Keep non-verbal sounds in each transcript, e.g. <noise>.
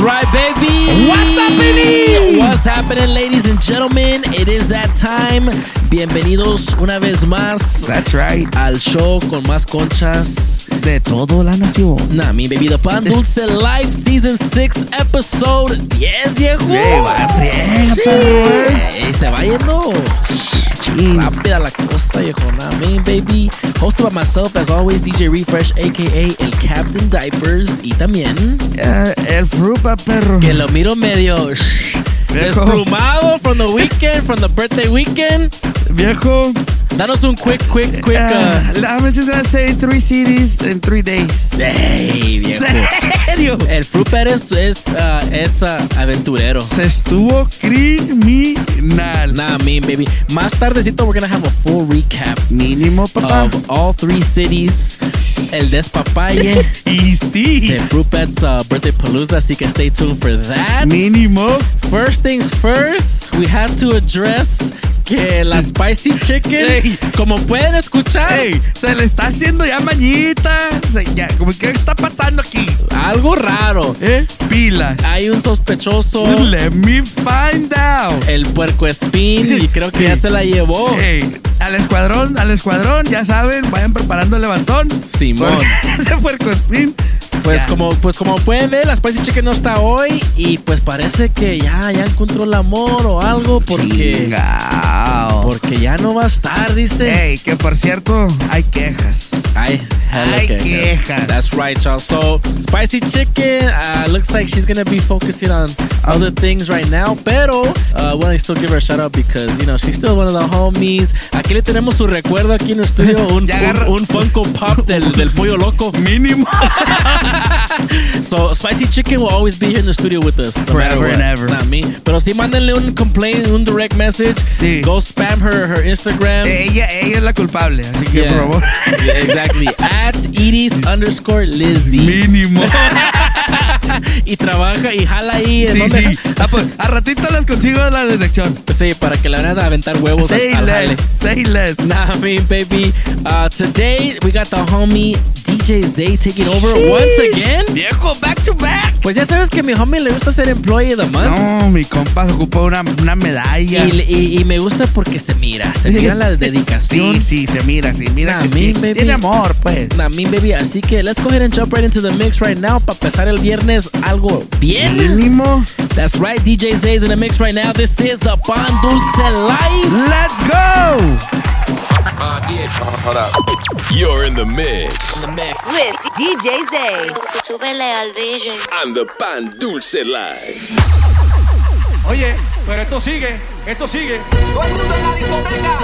That's right, baby. What's happening? What's happening, ladies and gentlemen? It is that time. Bienvenidos una vez más That's right. al show con más conchas. De todo la nación. Nah, mi bebido pan dulce live season 6 episode 10, viejo. Ey, va Sí. eh. Se va yendo Chin. rápida la cosa, viejo. Nah, me, baby. Hosted by myself, as always, DJ Refresh, aka el Captain Diapers. Y también Eh, el frupa, perro. que lo miro medio shh, desplumado from the weekend, from the birthday weekend. Viejo. Danos un quick, quick, quick. Uh, Uh, I'm just gonna say three cities in three days. ey, viejo. ¿Serio? El Fruper es, es, uh, es uh, aventurero. Se estuvo criminal. Nah, me, baby. Más tardecito, we're gonna have a full recap Mínimo, papá. of all three cities. El despapalle <laughs> y sí. de Fruper's uh, birthday palooza, así que stay tuned for that. Mínimo. First things first, we have to address que la spicy chicken, Ey. como pueden escuchar, Ey, se le está haciendo ya mañita. Se- ya, como, ¿Qué está pasando aquí? algo raro. ¿Eh? Pilas. Hay un sospechoso, Let me find out. el puerco espín, y creo que ya se la llevó. Al escuadrón, al escuadrón, ya saben, vayan preparando el levantón. Simón. <laughs> Ese puerco espín. Pues Ya. como, pues como pueden ver, la Spicy Chicken no está hoy y pues parece que ya, ya encontró el amor o algo porque, Chingao. porque ya no va a estar, dice. Ey, que por cierto, hay quejas. Ay, hella Ay, quejas. quejas. That's right, y'all. So, Spicy Chicken uh, looks like she's gonna be focusing on other things right now, pero uh, want to still give her a shout out because you know she's still one of the homies. Aquí le tenemos su recuerdo aquí en el estudio, <laughs> un, un, un Funko Pop del, del pollo loco. Mínimo. <laughs> So, Spicy Chicken will always be here in the studio with us. no Forever and ever. Not me. Pero si mándenle un complaint, un direct message. Sí. Go spam her, her Instagram. ella, ella es la culpable, así que Yeah. por favor. <laughs> Yeah, exactly. At Edie's underscore Lizzie. Mínimo. <laughs> y trabaja y jala ahí. ¿en Sí, sí. Ah, pues, a ratito les consigo la dirección. Sí, para que le vayan a aventar huevos Say al less. Say less. Nah, I mean, baby. Uh, today we got the homie DJ Zay taking over Sheesh. once again. Viejo, back to back. Pues ya sabes que a mi homie le gusta ser employee of the month. No, mi compa ocupa una, una medalla. Y, y- y me gusta porque se mira, se mira la dedicación. Sí, sí, se mira, sí, mira que me, tiene, baby. tiene amor, pues. Nah, me, baby. Así que let's go ahead and jump right into the mix right now para empezar el viernes algo bien. Mínimo. That's right, DJ Zay's in the mix right now. This is the Pan Dulce Live. Let's go. You're in the mix with DJ Zay. Súbele al DJ. on the Pan Dulce Live. Oye, pero esto sigue, esto sigue. Todo el mundo en la discoteca,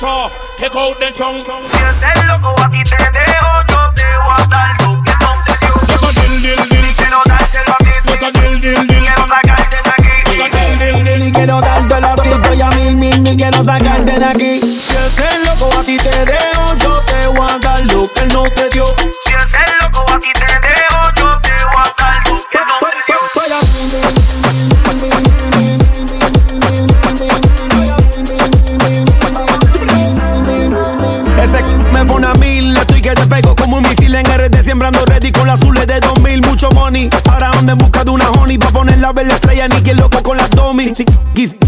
So, take out the trunk. Si eres loco, aquí te dejo, yo te voy a dar lo que no te dio. Look a dill, dill, dill. Quiero dárselo a ti, Look a dill, dill, dill. quiero sacarte de aquí. Look a dill, dill, dill. Y quiero darte la estoy a mil, mil, mil, quiero sacarte de aquí. Si ese loco a ti te dejo, yo te voy a dar lo que él no te dio. Ni que loco con las domi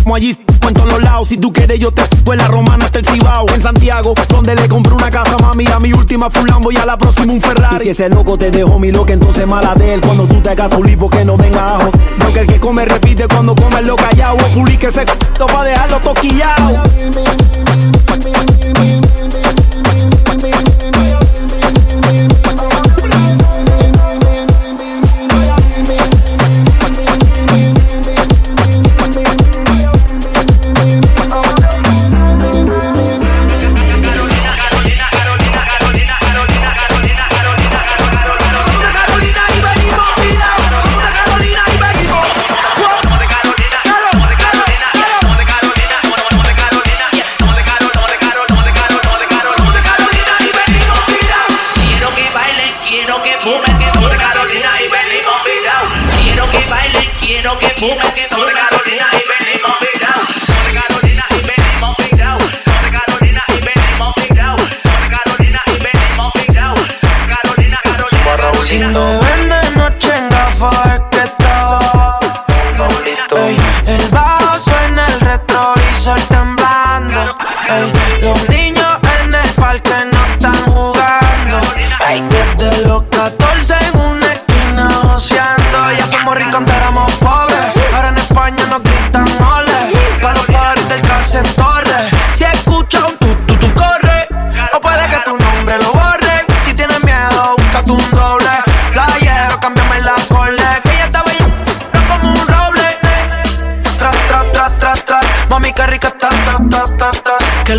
como allí, en todos los lados. Si tú quieres yo te fue la romana hasta el Cibao. En Santiago, donde le compré una casa mami. A mi última fue un a la próxima un Ferrari. Y si ese loco te dejó mi loca, entonces mala de él. Cuando tú te hagas tu lipo que no venga ajo. Porque el que come repite cuando come lo callado O publique ese c*** pa' dejarlo toquillao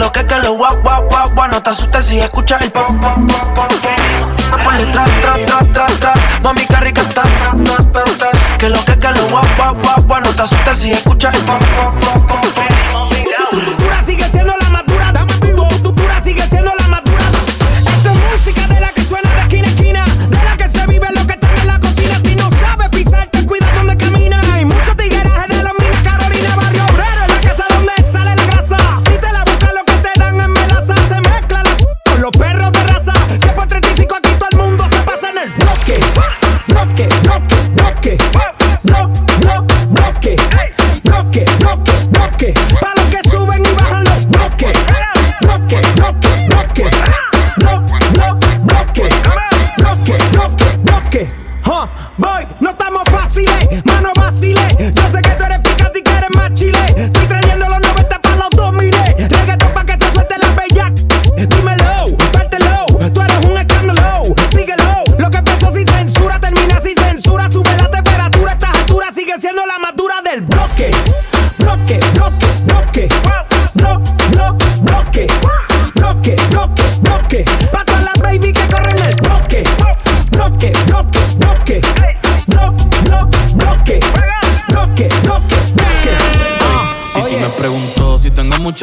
lo que, que lo guau, guau, guau, guau. No te asustes si escuchas el pom, pom, pom No ponle tras, tras, tras, tras, tras Mami, qué rica está, Que lo que, que lo guau, guau, guau, guau. No te asustes si escuchas el pom, pom, pom,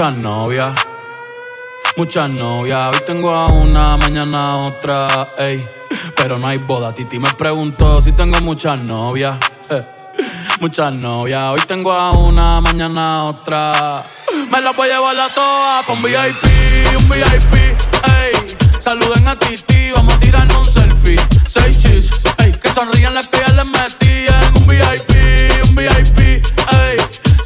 muchas novias. Muchas novias. Hoy tengo a una, mañana a otra. Ey. Pero no hay boda. Titi me preguntó si tengo muchas novias. eh, Muchas novias. Hoy tengo a una, mañana a otra. Me la voy a llevar a todas pa' un VIP, un VIP. Ey. Saluden a Titi, vamos a tirarnos un selfie. Seis chis, ey. Que sonrían las que ya les metí en un VIP.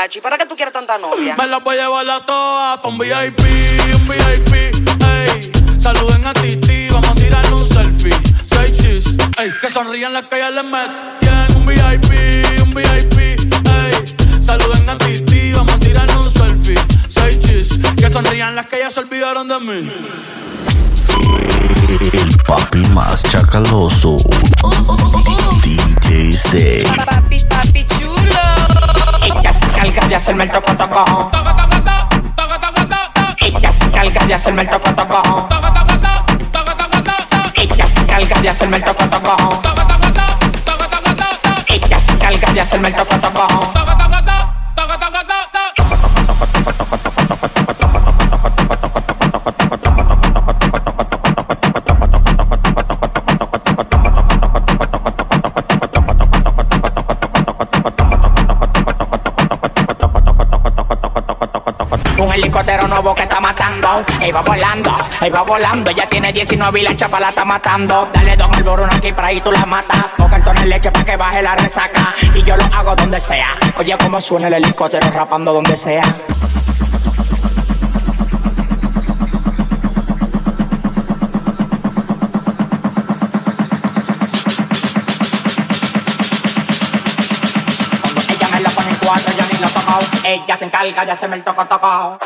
acá, muchacho, ¿y para qué tú quieres tanta novia? Me las voy a llevar a todas pa' un VIP, un VIP, ey. Saluden a Titi, vamos a tirarle un selfie. Seis chis, ey. Que sonrían las que ya les metían. Un VIP, un VIP, ey. Saluden a Titi, vamos a tirarle un selfie. Seis chis, que sonrían las que ya se olvidaron de mí. El papi más chacaloso. DJ Zay. Papi, papi chulo. Encarga de hacerme el toco toco. Ella se encarga de hacerme el toco toco. Ella se encarga de hacerme el toco toco. Ella se encarga de hacerme el toco. Un helicóptero nuevo que está matando. Ey, va volando, ey, va volando. Ya tiene 19 y la chapa la está matando. Dale dos al burro aquí para ahí tú la matas. O cartones leche para que baje la resaca. Y yo lo hago donde sea. Oye, cómo suena el helicóptero rapando donde sea. Ella se encarga de hacerme el toco toco.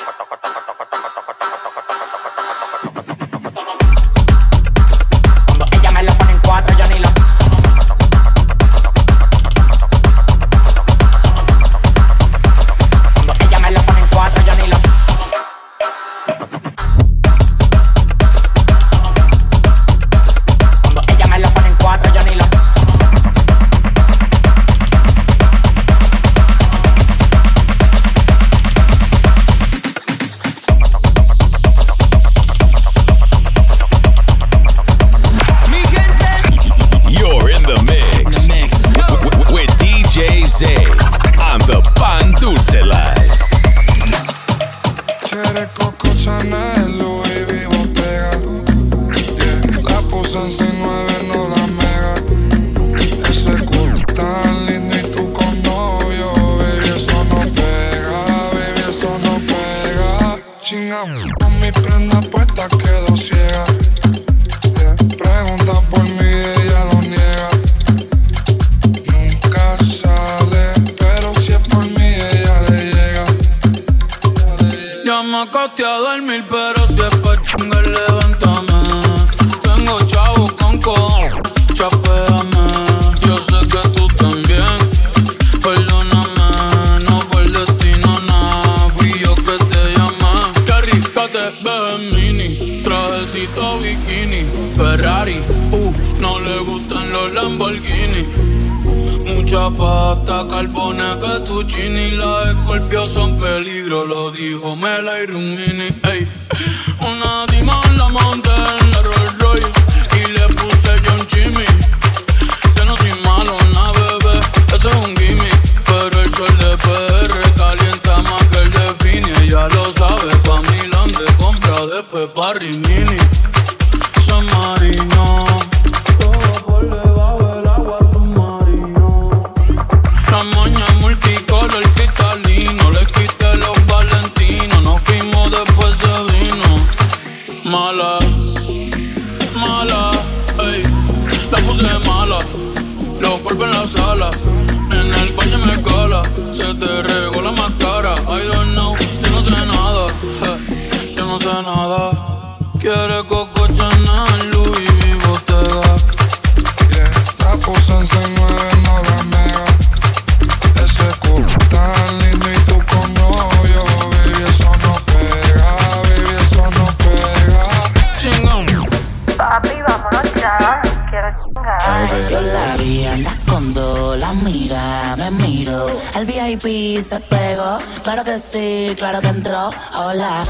VIP se pegó, claro que sí, claro que entró. Hola.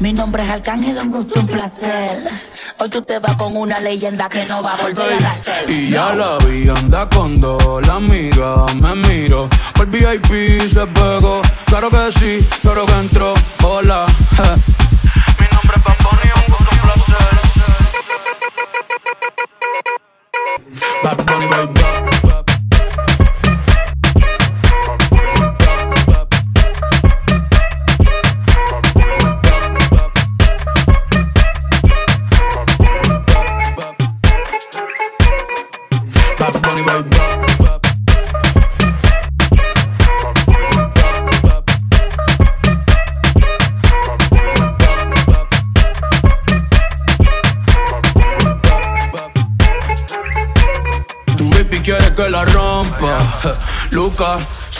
Mi nombre es Arcángel, un gusto, un placer. Hoy tú te vas con una leyenda que no va a volver a nacer. Y ya la vi, anda con dos, la amiga me miro. Por VIP se pegó, claro que sí, claro que entró. Hola. <laughs> Mi nombre es Bunny, un gusto, un placer. Bad Bunny, baby.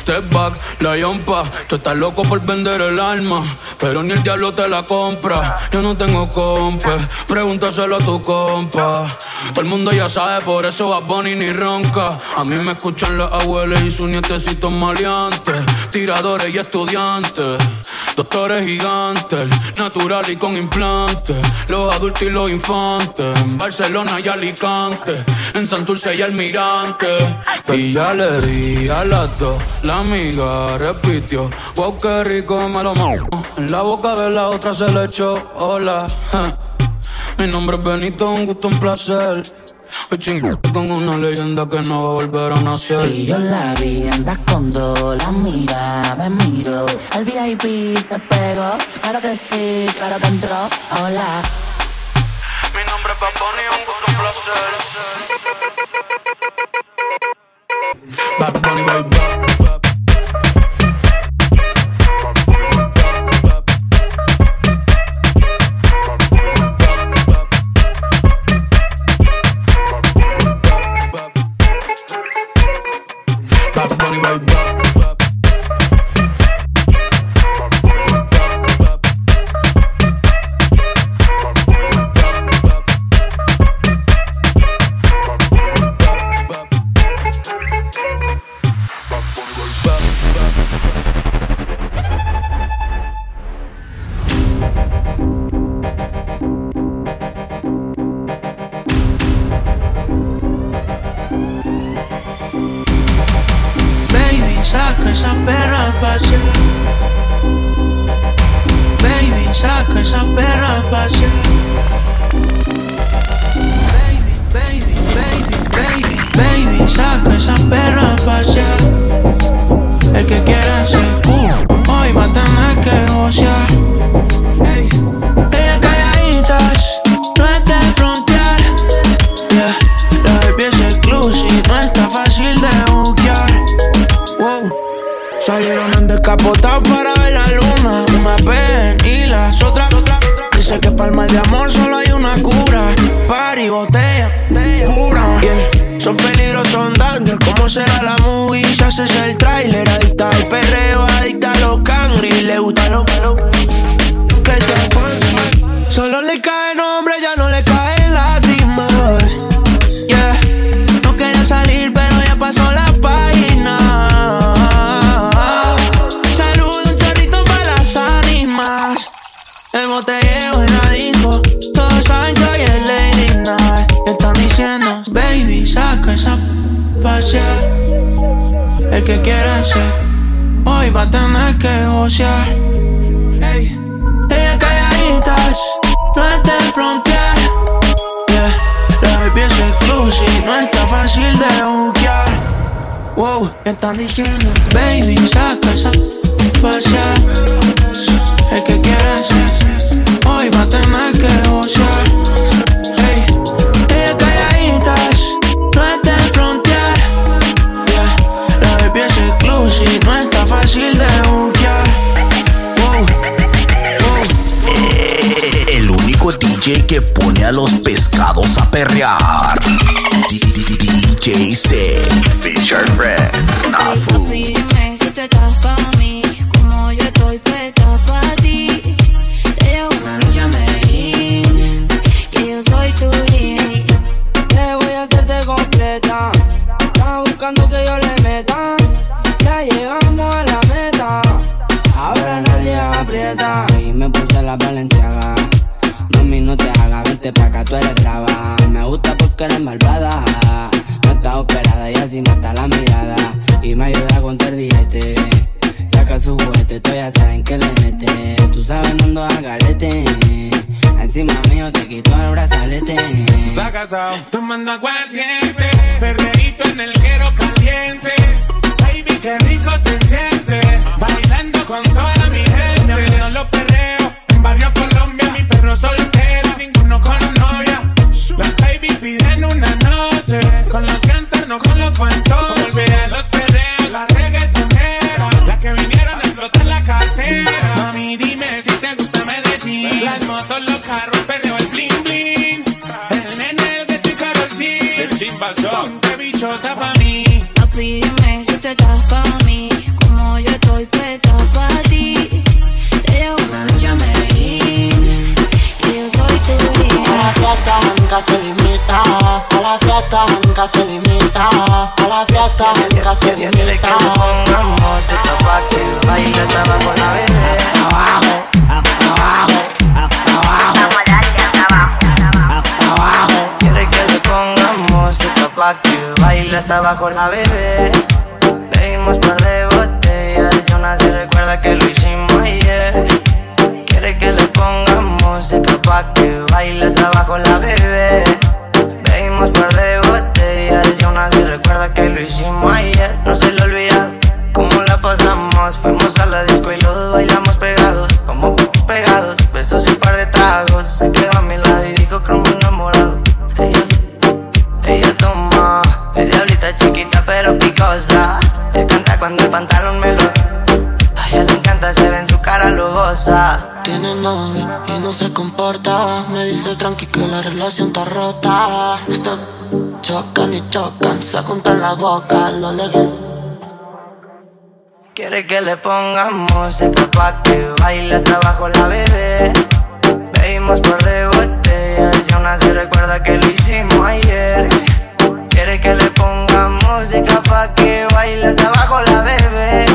Step back, la yompa. Tú estás loco por vender el alma, pero ni el diablo te la compra. Yo no tengo compa, pregúntaselo a tu compa. Todo el mundo ya sabe, por eso va Bunny ni ronca. A mí me escuchan las abuelas y sus nietecitos maleantes. Tiradores y estudiantes. Doctores gigantes, natural y con implantes. Los adultos y los infantes. En Barcelona y Alicante. En Santurce y Almirante. Y ya le di a las dos. La amiga repitió. Wow, qué rico me lo mamo. En la boca de la otra se le echó. Hola. Mi nombre es Benito, un gusto, un placer. Hoy chingo con una leyenda que no va a volver a nacer. Y yo la vi, anda con dos, la mira, me miro. El VIP se pegó, claro que sí, claro que entró. Hola. Mi nombre es Bad Bunny, un gusto, un placer. Bad Bunny, con, relación está rota. Estos chocan y chocan, se juntan la boca, lo legal. Quiere que le pongamos música pa' que baile hasta abajo la bebé. Bebimos por de botellas y aún así recuerda que lo hicimos ayer. Quiere que le pongamos música pa' que baile hasta abajo la bebé.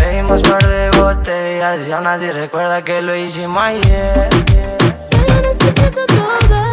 Bebimos por de botellas y aún así recuerda que lo hicimos ayer. Yo necesito droga.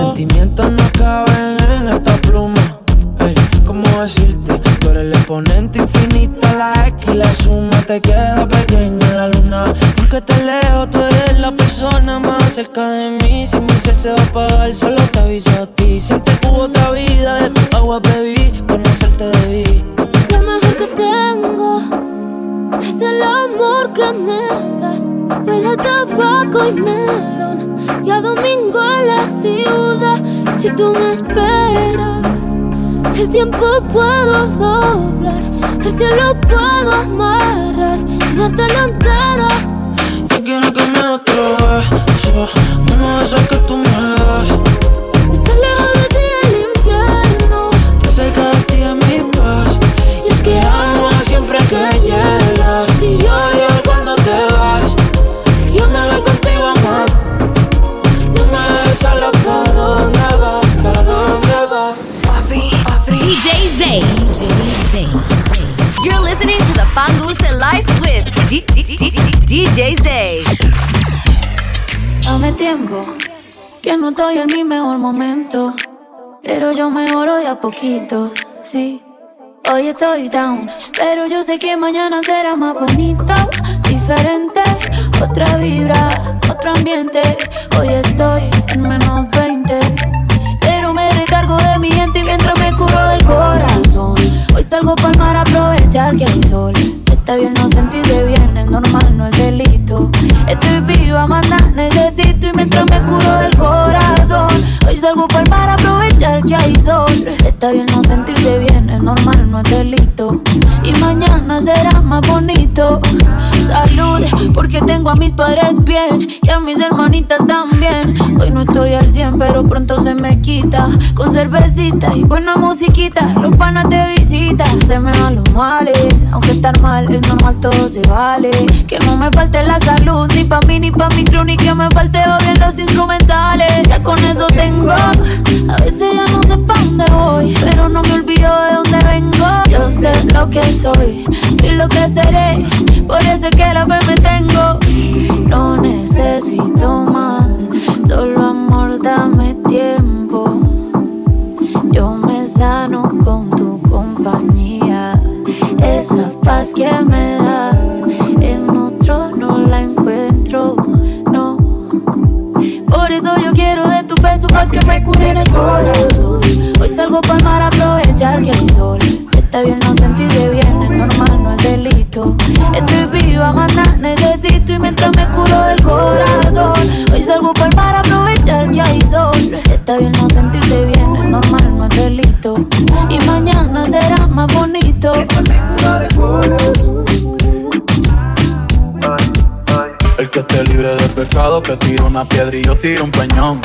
sentimientos no caben en esta pluma. Ey, ¿cómo decirte? Tú eres el exponente infinito, la X y la suma. Te queda pequeña en la luna. Porque te leo, tú eres la persona más cerca de mí. Si mi ser se va a apagar, solo te aviso a ti. Siente que hubo otra vida Si tú me esperas, el tiempo puedo doblar, el cielo puedo amarrar y darte la entera. Yo quiero que me otro beso, uno de esos que tú me das. Live with D DJ Zay. Dame tiempo, que no estoy en mi mejor momento. Pero yo mejoro de a poquitos, sí. Hoy estoy down, pero yo sé que mañana será más bonito, diferente. Otra vibra, otro ambiente. Hoy estoy en menos 20. Pero me recargo de mi gente mientras me curo del corazón. Hoy salgo para mar a aprovechar que hay sol. Está bien, no sentirse bien, es normal, no es delito. Estoy viva, maná, necesito. Está bien no sentirse bien, es normal, no es delito. Y mañana será más bonito. Salud, porque tengo a mis padres bien y a mis hermanitas también. Hoy no estoy al 100, pero pronto se me quita. Con cervecita y buena musiquita, los panas de visita. Se me van los males, aunque estar mal es normal, todo se vale. Que no me falte la salud, ni pa' mí ni pa' mi crew, ni que me falte bien los instrumentales. Ya con eso tengo, a veces ya no sé pa' dónde voy pero no me olvido de dónde vengo. Yo sé lo que soy y lo que seré, por eso es que la fe me tengo. No necesito más, solo amor, dame tiempo. Yo me sano con tu compañía. Esa paz que me das, Hoy salgo pa'l mar a aprovechar que hay sol. Está bien no sentirse bien, es normal, no es delito. Estoy viva, maná, necesito y mientras me curo del corazón. Hoy salgo pa'l mar a aprovechar que hay sol. Está bien no sentirse bien, es normal, no es delito. Y mañana será más bonito. El que esté libre de pecado, que tire una piedra y yo tiro un peñón.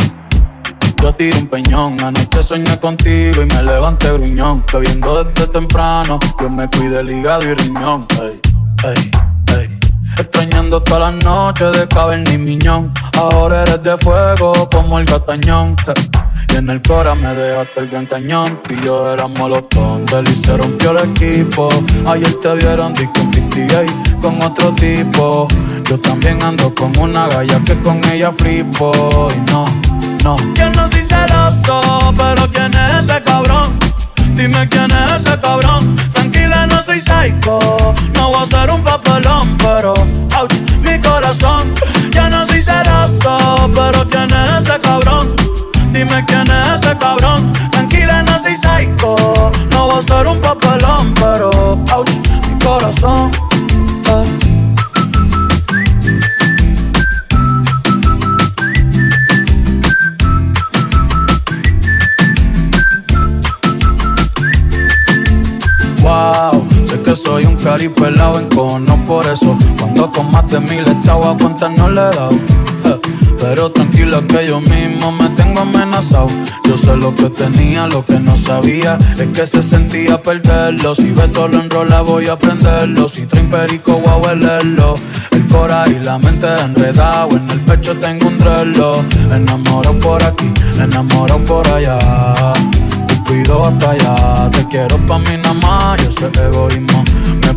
Yo tiro un peñón. Anoche soñé contigo y me levanté gruñón. Bebiendo desde temprano, Dios me cuide el hígado y riñón. Ey, ey, ey. Extrañando todas las noches de caverna y miñón. Ahora eres de fuego como el gatañón. Y en el cora me dejaste el gran cañón. Y yo era molotón. Del y se rompió el equipo. Ayer te vieron disco en 58 con otro tipo. Yo también ando con una galla que con ella flipo. Y no, no. No soy celoso, pero ¿quién es ese cabrón? Dime quién es ese cabrón. Tranquila, no soy psycho. No voy a ser un papelón, pero ouch, mi corazón. Ya no soy celoso, pero ¿quién es ese cabrón? Dime quién es ese cabrón. Tranquila, no soy psycho. No voy a ser un papelón, pero ouch, cari pelado en cono por eso. Cuando con más de mil estaba a cuenta no le he dado. Eh, Pero tranquila que yo mismo me tengo amenazado. Yo sé lo que tenía, lo que no sabía es que se sentía perderlo. Si Beto lo enrola voy a aprenderlo. Si traen perico voy a huelerlo. El cora y la mente enredado. En el pecho tengo un drelo. Enamoro por aquí, enamoro por allá. Cupido hasta te quiero pa' mí nada más y ese egoísmo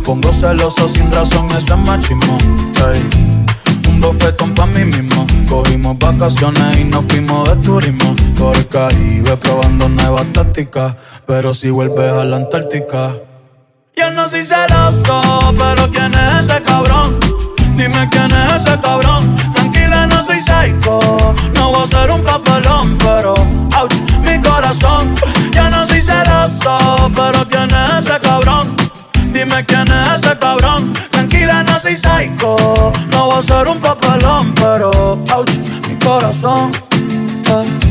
pongo celoso sin razón, eso es machismo. Ey, Un bofetón pa' mí mismo. Cogimos vacaciones y nos fuimos de turismo. Por el Caribe probando nuevas tácticas Pero si vuelves a la Antártica. Yo no soy celoso, pero ¿quién es ese cabrón? Dime quién es ese cabrón. Tranquila, no soy psycho No voy a ser un papelón, pero ouch, mi corazón. Ya no soy celoso, pero ¿quién es ese cabrón? Dime quién es ese cabrón Tranquila, no soy psycho No voy a ser un papelón, pero ouch, mi corazón eh.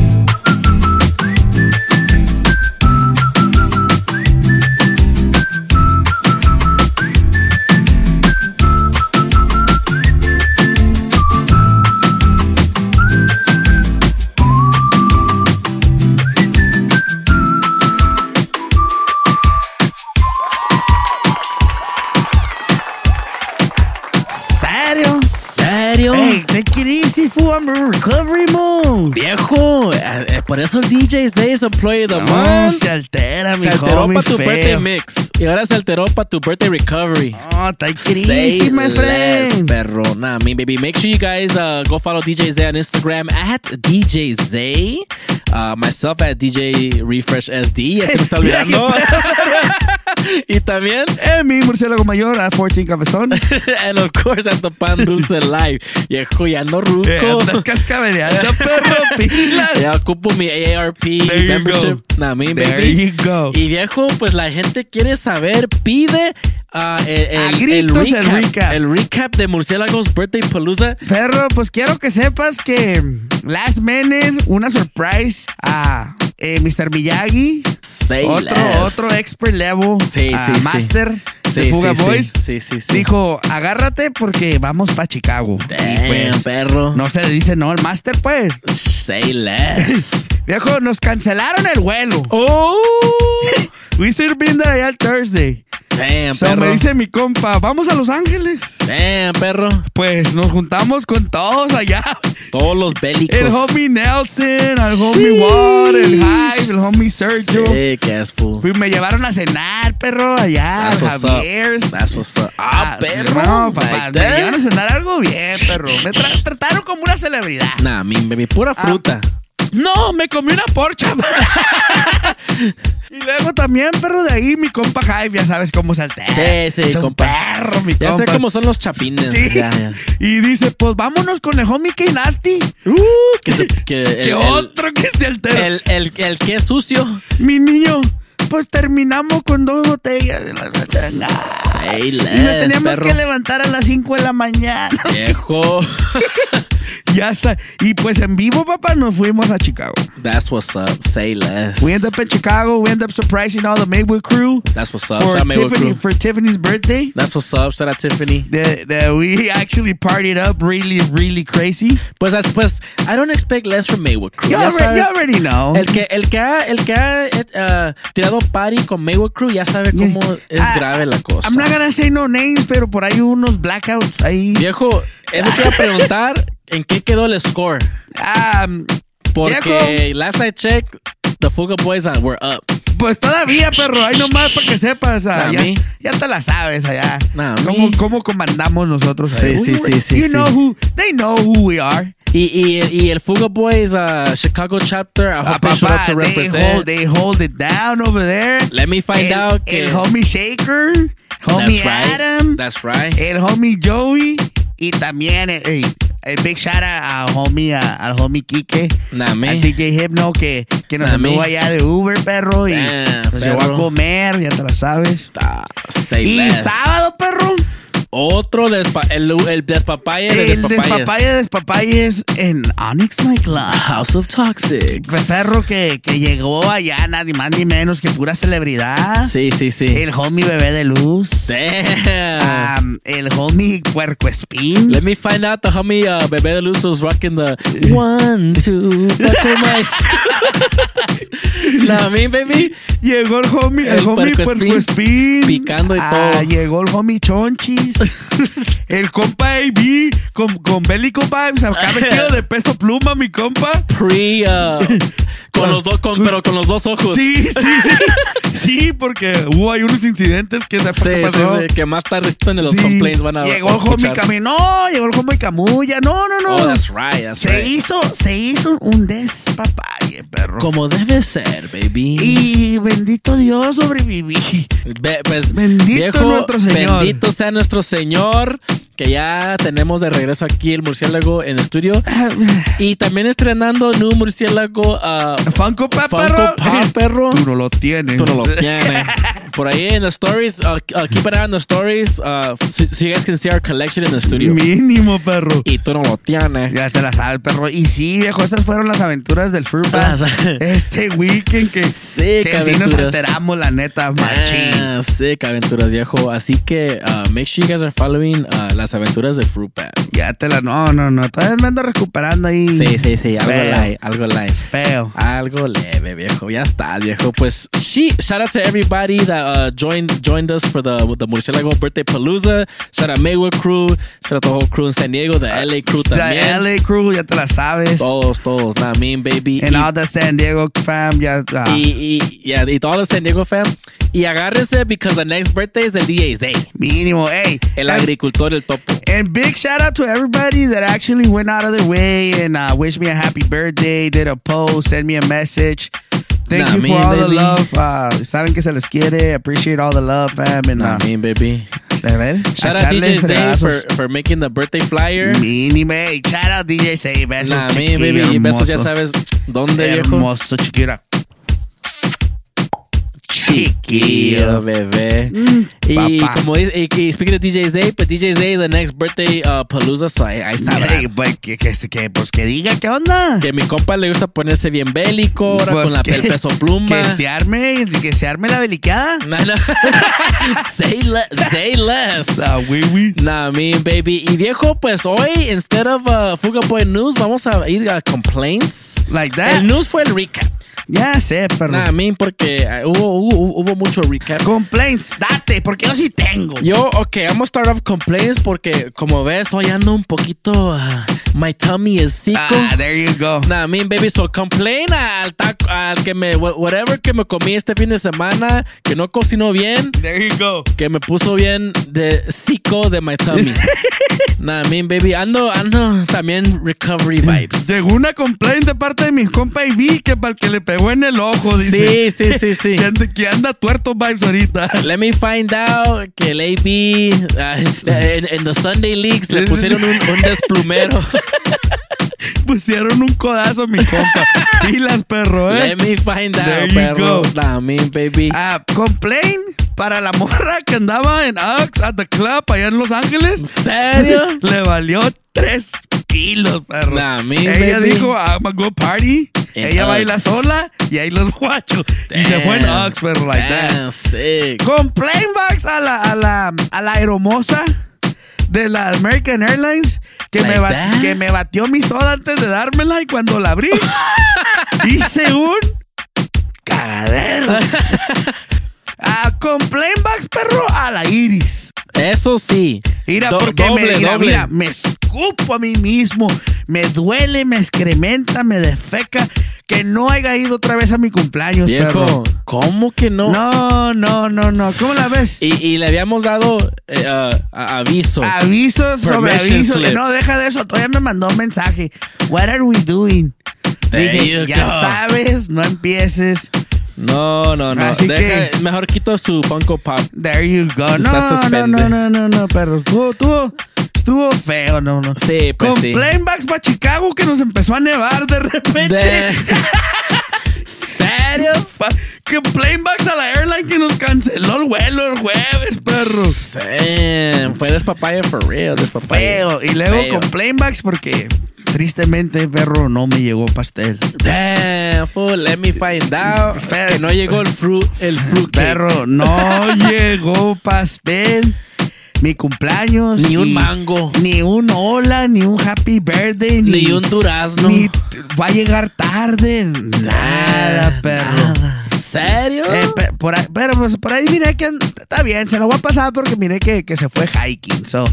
Fool. I'm in recovery mode. Viejo, eh, eh, por eso el DJ employee of the No, month. se altera, mi Se alteró para tu birthday mix. Y ahora se alteró para tu birthday recovery. Oh, Say easy, my friend. perro. Nah, me baby. Make sure you guys uh, go follow DJ Zay on Instagram at DJ Zay. Uh, myself at DJ Refresh SD. Ya se me está <laughs> olvidando. <laughs> y también. Eh, mi murciélago mayor a 14 cabezón. <laughs> and of course at the Pan Dulce Live. Viejo, ya no ruco. Eh, andas cascabeleando, perro, pilas. Ya ocupo mi AARP There membership. Nah, me, There baby. you go. Y viejo, pues la gente quiere saber, pide ah, el, el- A el gritos el recap, recap. el recap de Murciélagos Birthday Palooza. Perro, pues quiero que sepas que Last Minute, una surprise a eh, Mr. Miyagi. Otro, otro expert level. Sí. Master Sí, de Fuga. Boys. Sí, sí, sí. Dijo, agárrate porque vamos para Chicago. y pues, perro. no se le dice no al Master, pues. Say less. <laughs> Viejo, nos cancelaron el vuelo. Oh. <laughs> We should have been there allá el Thursday. Damn, So perro. me dice mi compa, vamos a Los Ángeles. Damn, perro. Pues nos juntamos con todos allá. Todos los bélicos. El homie Nelson, el homie Ward, el Hive, el homie Sergio. Fool. Fui- me llevaron a cenar, perro, allá, That's what's up. Javier's. That's what's up. Ah, perro. No, papá, Like me llevaron a cenar algo bien, perro. Me tra- trataron como una celebridad. Nah, mi baby, pura Ah. No, me comí una porcha. <laughs> y luego también, perro, de ahí mi compa Hive, ya sabes cómo se altera. Sí, sí, es un compa. perro, mi Ya compa. sé cómo son los chapines. Sí. Ya, ya. Y dice, pues vámonos con el homie K Nasty. Que, se- <laughs> que el, el- otro que se altera. El, el, el que es sucio. Mi niño, pues terminamos con dos botellas de la Y nos teníamos perro. que levantar a las 5 de la mañana. Viejo. <laughs> <laughs> ya está. Y pues en vivo, papá, nos fuimos a Chicago. That's what's up. Say less. We end up in Chicago. We end up surprising all the Maywood crew That's what's up. for, Shout Tiffany, crew. for Tiffany's birthday. That's what's up. Shout out Tiffany. That, that we <laughs> actually partied up really, really crazy. Pues, pues, I don't expect less from Maywood crew. You already, you already know. El que, el que ha, el que ha eh, uh, tirado party con Maywood Crew ya sabe cómo es Ah, grave la cosa. I'm not gonna say no names, pero por ahí unos blackouts ahí. Viejo, eso te iba a preguntar <laughs> en qué quedó el score. Um, Porque last I checked, the Fuga Boys were up. Pues todavía, perro, ahí nomás para que sepas. ah, Nah, ya, ya te la sabes allá. Nah, ¿Cómo, cómo comandamos nosotros Sí, sí, sí, sí, You sí. know who, they know who we are. Y, y, y el Fuga Boys uh, Chicago chapter, I Ah, hope they showed up papá, to they represent. hold, they hold it down over there. Let me find el, out que- El homie Shaker, homie That's right. Adam, That's right. el homie Joey y también el, el- el big shout out al homie, a- al homie Kike, Nah, al DJ Hypno que, que nos Nah, anduvo allá de Uber, perro, y Damn, nos llevó a perro. comer, ya te la sabes. Say y less. sábado, perro, Otro despa el, el despapalle de el despapalles. despapalle de despapalles en Onyx Nightclub. House of Toxic. Pues, perro que, que llegó allá, nadie más ni menos que pura celebridad. Sí, sí, sí. El homie bebé de luz. Damn. Um, el homie puerco espín. Let me find out the homie uh, Bebé de Luz was rocking the one, two, my. Nah, me, baby. Llegó el homie, el, El homie puerco espín. picando y Ah, todo. Llegó el homie chonchis. El compa AB con, con vibes. Acá vestido de <laughs> peso pluma, mi compa. Pre, uh, <laughs> con los dos, con, pero con los dos ojos. Sí, sí, sí. sí, porque hubo ahí unos incidentes que se Sí, sí, pasó. sí, que más tarde en los complaints van a Llegó el. Camino. No, llegó el homie Camuya. No, no, no. Oh, that's right, that's se right. hizo, se hizo un despapalle, perro. Como debe ser, baby. Y bendito Dios sobreviví. Be- pues, Bendito viejo, nuestro Señor. Bendito sea nuestro Señor. Que ya tenemos de regreso aquí el murciélago en estudio. Y también estrenando un murciélago uh, Funko Pop, Funko perro. Pop, perro. Tú no lo tienes. Tú no lo tienes. <laughs> Por ahí en the stories, uh, uh, keep it in the stories, uh, so, so you guys can see our collection in the studio. Mínimo, perro. Y tú no lo tienes. Ya te la sabes, perro. Y sí, viejo, esas fueron las aventuras del Fruit Este weekend que, Sí, que sí nos aventuras. alteramos, la neta, machín. Ah, sick aventuras, viejo. Así que uh, make sure you guys are following las aventuras de Fruit Bat. Ya te la... No, no, no. Todavía me ando recuperando ahí. Sí, sí, sí. Algo Feo. light, algo light. Feo. Algo leve, viejo. Ya está, viejo. Pues, she, shout out to everybody that uh, joined joined us for the the Murcielago Birthday Palooza. Shout out Maywood crew. Shout out the whole crew in San Diego, the LA crew La también. LA crew, ya te la sabes. Todos, todos. Nah, mean, baby. And Y- all the San Diego fam, ya... ah. Y, y, yeah, y todo el San Diego fam. Y agárrense because the next birthday is the DA's Mínimo, hey. El And- agricultor, el topo. And big shout out to everybody that actually went out of their way and uh, wished me a happy birthday, did a post, sent me a message. Thank Nah, you for all the baby. love. Uh, saben que se les quiere. Appreciate all the love, fam. And, Nah, uh, mean, baby. a ver, Shout a out DJ Zay for, for making the birthday flyer. Mínimo, hey, shout out DJ Say. Besos, Nah, me, chiquillo, baby. Y besos ya hermoso. sabes dónde, viejo. Hermoso, chiquira. Chiquillo, bebé. y papá. como dice, y, y speaking of DJ Zay, pues DJ Zay, the next birthday uh, Palooza, so ahí, ahí sabrá. Ey, pues, que, que, que, pues que diga qué onda. Que mi compa le gusta ponerse bien bélico, ahora Pues con la, que- el peso pluma. Que se arme, que se arme la belicada. No, no. say, <laughs> le say less. Ah, oui, oui. Nah, me, baby. Y viejo, pues hoy, instead of uh, Fuga Boy News, vamos a ir a complaints. Like that. El news fue el recap. Ya sé, pero. Nah, me, porque uh, hubo, hubo, hubo mucho recap. Complaints, date, porque yo sí tengo. Yo, ok, vamos a start off complaints porque, como ves, hoy ando un poquito. uh, my tummy is sico. Ah, there you go. Nah, me, baby, so complain al taco, al que me, wha- whatever que me comí este fin de semana, que no cocinó bien, There you go. que me puso bien de sico de my tummy. <laughs> nah, me, baby, ando, ando también recovery vibes. Llegó una complaint de parte de mis compa y vi que para el que le pegó en el ojo, dice. Sí, sí, sí, sí. Que anda, que anda tuerto vibes ahorita. Let me find out que el AB uh, en, en the Sunday Leagues le pusieron un, un desplumero. <laughs> <laughs> Pusieron un codazo a mi compa. Pilas, perro, eh. Let me find out, perro. go. Nah, me, baby. Ah, complaint para la morra que andaba en Ux at the club allá en Los Ángeles. ¿Serio? <laughs> Le valió tres kilos, perro. Nah, me, Ella baby. dijo, I'm a go party. En Ella baila Ux. sola y ahí los guachos. Y se fue en Damn. Ux, perro, like that. Damn, sick. Complaint box a la, a la, a la aeromosa de la American Airlines que, Like me ba- that? que me batió mi soda antes de dármela y cuando la abrí <laughs> hice un cagadero. <laughs> a complaint box, perro, a la iris. Eso sí. Mira, Do- porque doble, me, mira, doble. mira, me escupo a mí mismo, me duele, me excrementa, me defeca que no haya ido otra vez a mi cumpleaños, Viejo, perro. ¿cómo que no? No, no, no, no. ¿Cómo la ves? Y, y le habíamos dado eh, uh, aviso. Avisos sobre slip. No, deja de eso. Todavía me mandó un mensaje. What are we doing? Dije, ya go. sabes, no empieces. No, no, no. Así Deja- que- mejor quito su Funko Pop. There you go. No, no, no, no, no, no, perro. Estuvo, estuvo, estuvo feo, no, no. Sí, pues Con sí. Plainbacks para Chicago que nos empezó a nevar de repente. De- <laughs> ¿Serio? Que Plainbacks a la airline que nos canceló el vuelo el jueves, perro. Damn, fue despapaya for real, despapaya. Feo. Y luego Feo. con Plainbacks porque tristemente, perro, no me llegó pastel. Damn, fool, let me find out. Que no llegó el <laughs> fruit, el fruit. Perro, no <laughs> llegó pastel. Mi cumpleaños. Ni un mango. Ni un hola, ni un happy birthday. Ni, Ni un durazno. ni va a llegar tarde. Nada, perro. ¿Serio? Eh, pe- por ahí- pero pues por ahí miré que está bien, se lo voy a pasar porque miré que, que se fue hiking. So,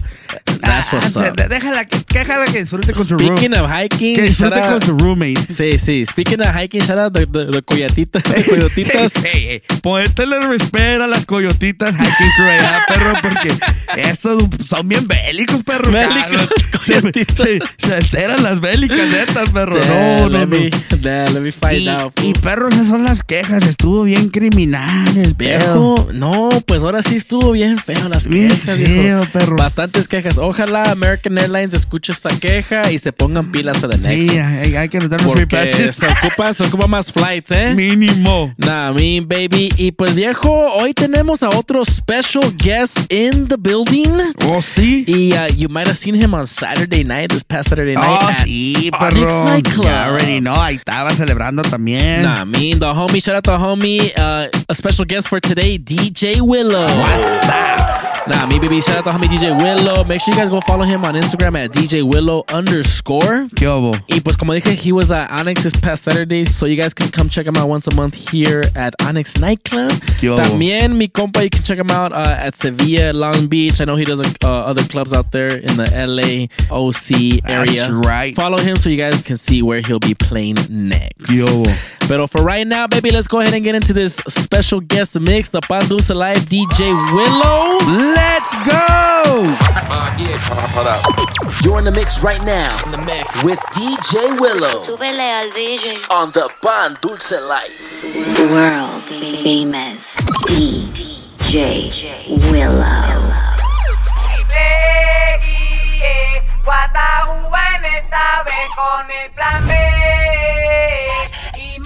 That's what's ah, up. de- déjala, que, déjala que disfrute con su room. Speaking of hiking, Que disfrute con su roommate. Sí, sí. Speaking of hiking, shout out the, the, the coyatita, the <laughs> coyotitas. Hey, hey, respeto a las coyotitas hiking crew allá, perro, porque esos son bien bélicos, perro. Bélicos, <laughs> se, coyotitas. se, se alteran las bélicas estas, perro. No, no, let no. me, let me find Y, out. y fool. perro, esas son las quejas. Estuvo bien criminal el pedo. Viejo, no, pues ahora sí estuvo bien feo las Bien quejas, feo, viejo. perro. Bastantes quejas. Ojalá American Airlines escuche esta queja y se pongan pilas el next Sí, hay, hay que notar los free passes. se ocupa, se ocupa más flights, ¿eh? Mínimo. Nah, me, baby. Y pues, viejo, hoy tenemos a otro special guest in the building. Oh, sí. Y uh, you might have seen him on Saturday night, this past Saturday night. Oh, at sí, Onyx perro. Nightclub. Ya already know. Ahí estaba celebrando también. Nah, me, the homie, shout out to the homie, uh, a special guest for today, DJ Willow. What's up? Nah, me, baby, shout out to homie DJ Willow. Make sure you guys go follow him on Instagram at DJ Willow underscore. ¿Qué hubo? Y pues como dije, he was at Onyx this past Saturday, so you guys can come check him out once a month here at Onyx Nightclub. Yo. También mi compa, you can check him out uh, at Sevilla, Long Beach. I know he does uh, other clubs out there in the LA OC area. That's right. Follow him so you guys can see where he'll be playing next. Yo. But for right now, baby, let's go ahead and get into this special guest mix, the Pan Dulce Live DJ Willow. Let's go! You're in the mix right now. In the mix with DJ Willow Súbele al DJ. on the Pan Dulce Life. World famous DJ Willow. Eh, Guataúba en esta vez con el plan B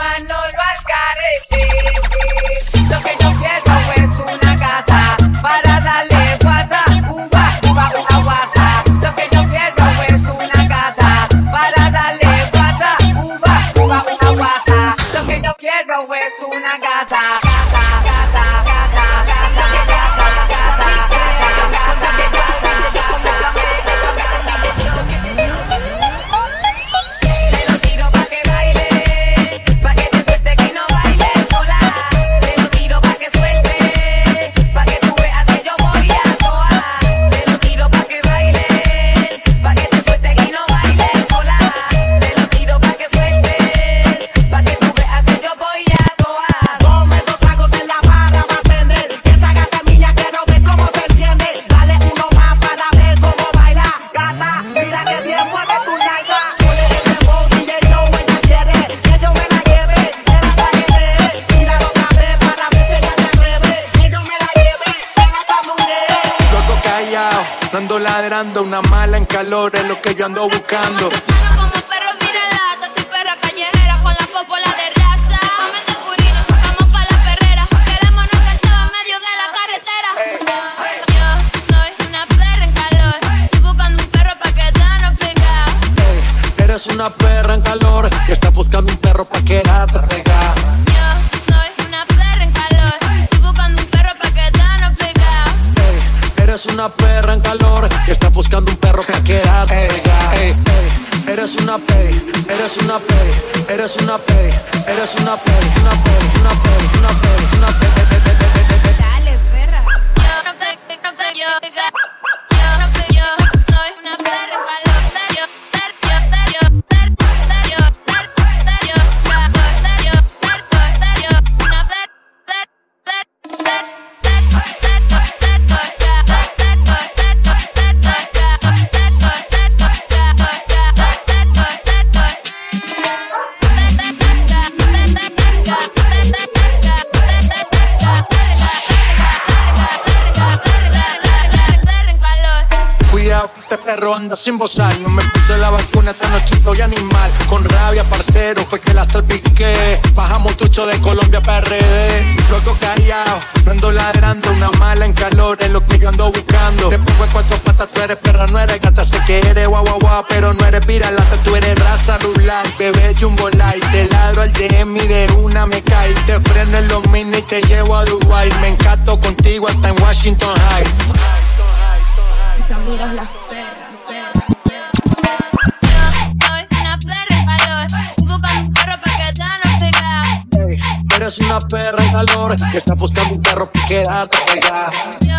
Manolo Alcarete. Lo que yo quiero es una casa para darle guata, uva, uva, una guata. Lo que yo quiero es una casa para darle guata, uva, uva, una guata. Lo que yo quiero es una casa. Miami de una me caí. Te freno en los mini y te llevo a Dubai. Me encanto contigo hasta en Washington High. Mis amigas las perras, perras, perras. Yo soy una perra calor. Busca un perro para que te no pega. Hey, eres una perra en calor que está buscando un perro para quedarte pegada. Yo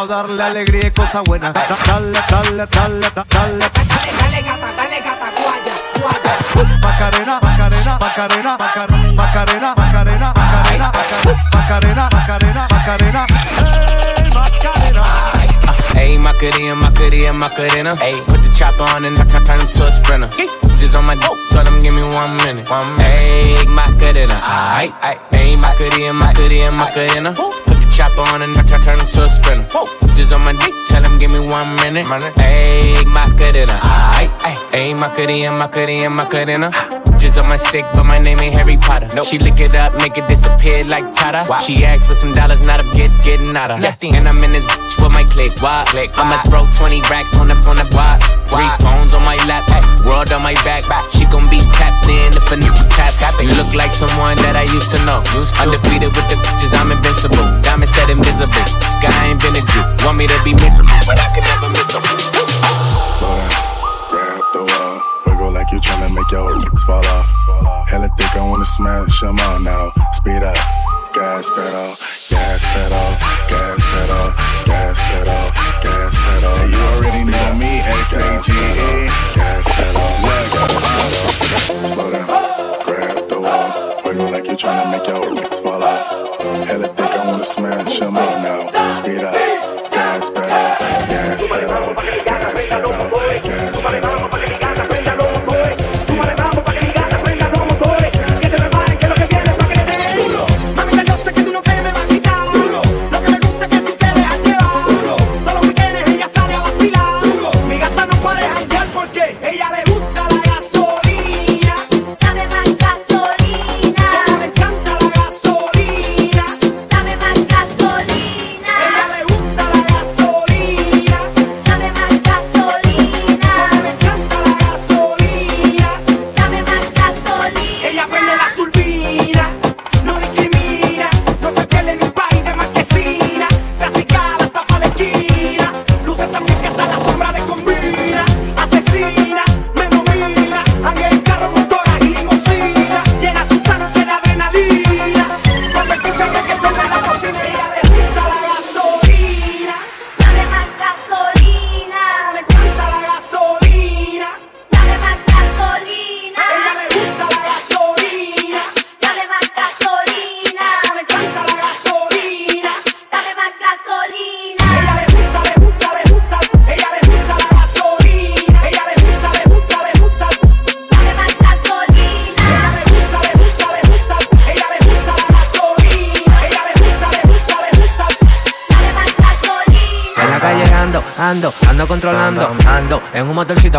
pa' darle alegría y cosa buena. Da- Dale, dale, dale, da- dale. Dale gata, dale gata, guaya, guaya. Macarena, Macarena, Macarena, Macarena, Macarena, Macarena, Macarena, Macarena, Macarena, Macarena. Ayy, Macarena, Macarena, Macarena. Ayy, put the chopper on and turn, turn him to a sprinter. Just on my dope, tell him give me one minute. One minute. Ayy, Macarena, aight, aight. Ayy, Macarena, Macarena, Macarena. The chopper on and turn, turn him to a sprinter. Just on my dick, tell him give me one minute. Ayy, Macarena, aight, aight. Ayy, Macarena, Macarena, Macarena. Just on my stick, but my name ain't Harry Potter. She lick it up, make it disappear like Tata. She asked for some dollars, not a get getting out of. And I'm in this bitch with my click. Why? I'ma throw 20 racks on the on the block. Three phones on my lap, ay, world on my back. She gon' be tapped in if a nigga tap. You look like someone that I used to know. Undefeated with the bitches, I'm invincible. Diamond said invisible. Guy ain't been a Jew. Want me to be miserable, but I could never miss him. Slow down, grab the wall. Wiggle like you're tryna make your hips fall off. Hella thick, I wanna smash them all now. Speed up, gas pedal, gas pedal, gas pedal, gas pedal, gas pedal. Hey, you already know me, S-A-G-E. Gas pedal, yeah, gas pedal. Slow down, grab the wall. Wiggle like you tryna make your hips fall off. Hella thick, I wanna smash them all now. Speed up, gas pedal, gas pedal, gas pedal, gas pedal, gas pedal.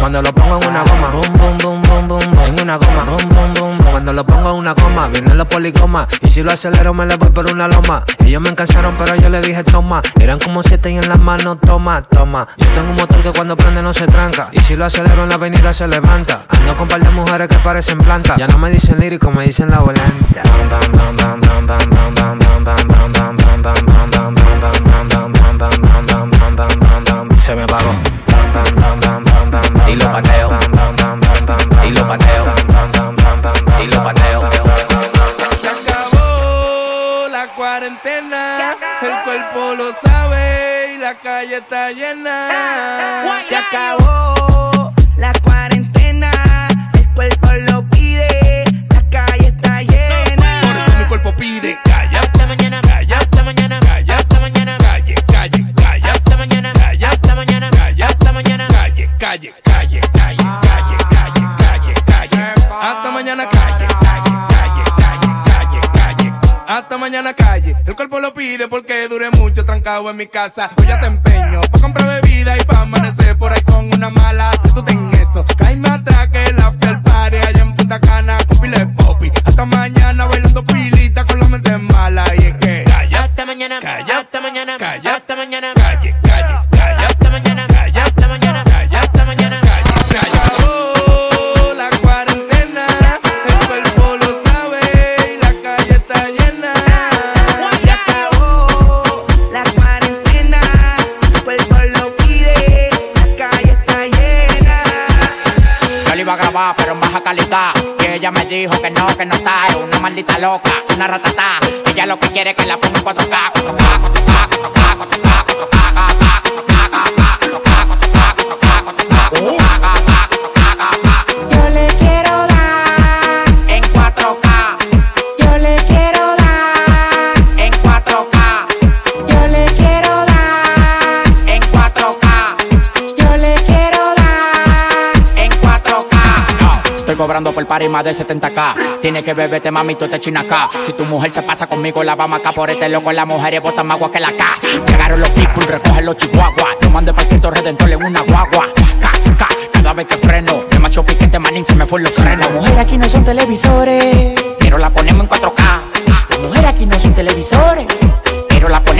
cuando lo pongo en una goma, boom, boom, boom, boom, boom, en una goma, boom, boom, boom. Cuando lo pongo en una goma, vienen los poligomas. Y si lo acelero, me le voy por una loma. Ellos me cansaron, pero yo le dije toma. Eran como siete y en las manos, toma, toma. Yo tengo un motor que cuando prende no se tranca. Y si lo acelero en la avenida se levanta. Ando con par de mujeres que parecen plantas. Ya no me dicen lírico, me dicen la volante. Se me apagó y lo paneo. Y lo paneo. Y lo paneo. Se acabó la cuarentena. El cuerpo lo sabe y la calle está llena. Se acabó. Hasta mañana, calle. El cuerpo lo pide porque dure mucho trancado en mi casa. Hoy ya te empeño pa comprar bebida y pa amanecer por ahí loca, una ratata. Ella lo que quiere es que la ponga en 4K. cobrando por par y de 70k. Tiene que beberte, mamito, te china acá. Si tu mujer se pasa conmigo, la vamos acá por este loco. La mujer es botan más agua que la K. Llegaron los people, recogen los chihuahuas. Lo mandé para Cristo Redentor en una guagua. K, K, cada vez que freno. Demasiado piquete, manín, se me fue los frenos. Las mujeres aquí no son televisores, pero la ponemos en 4K. Las mujeres aquí no son televisores, pero la ponemos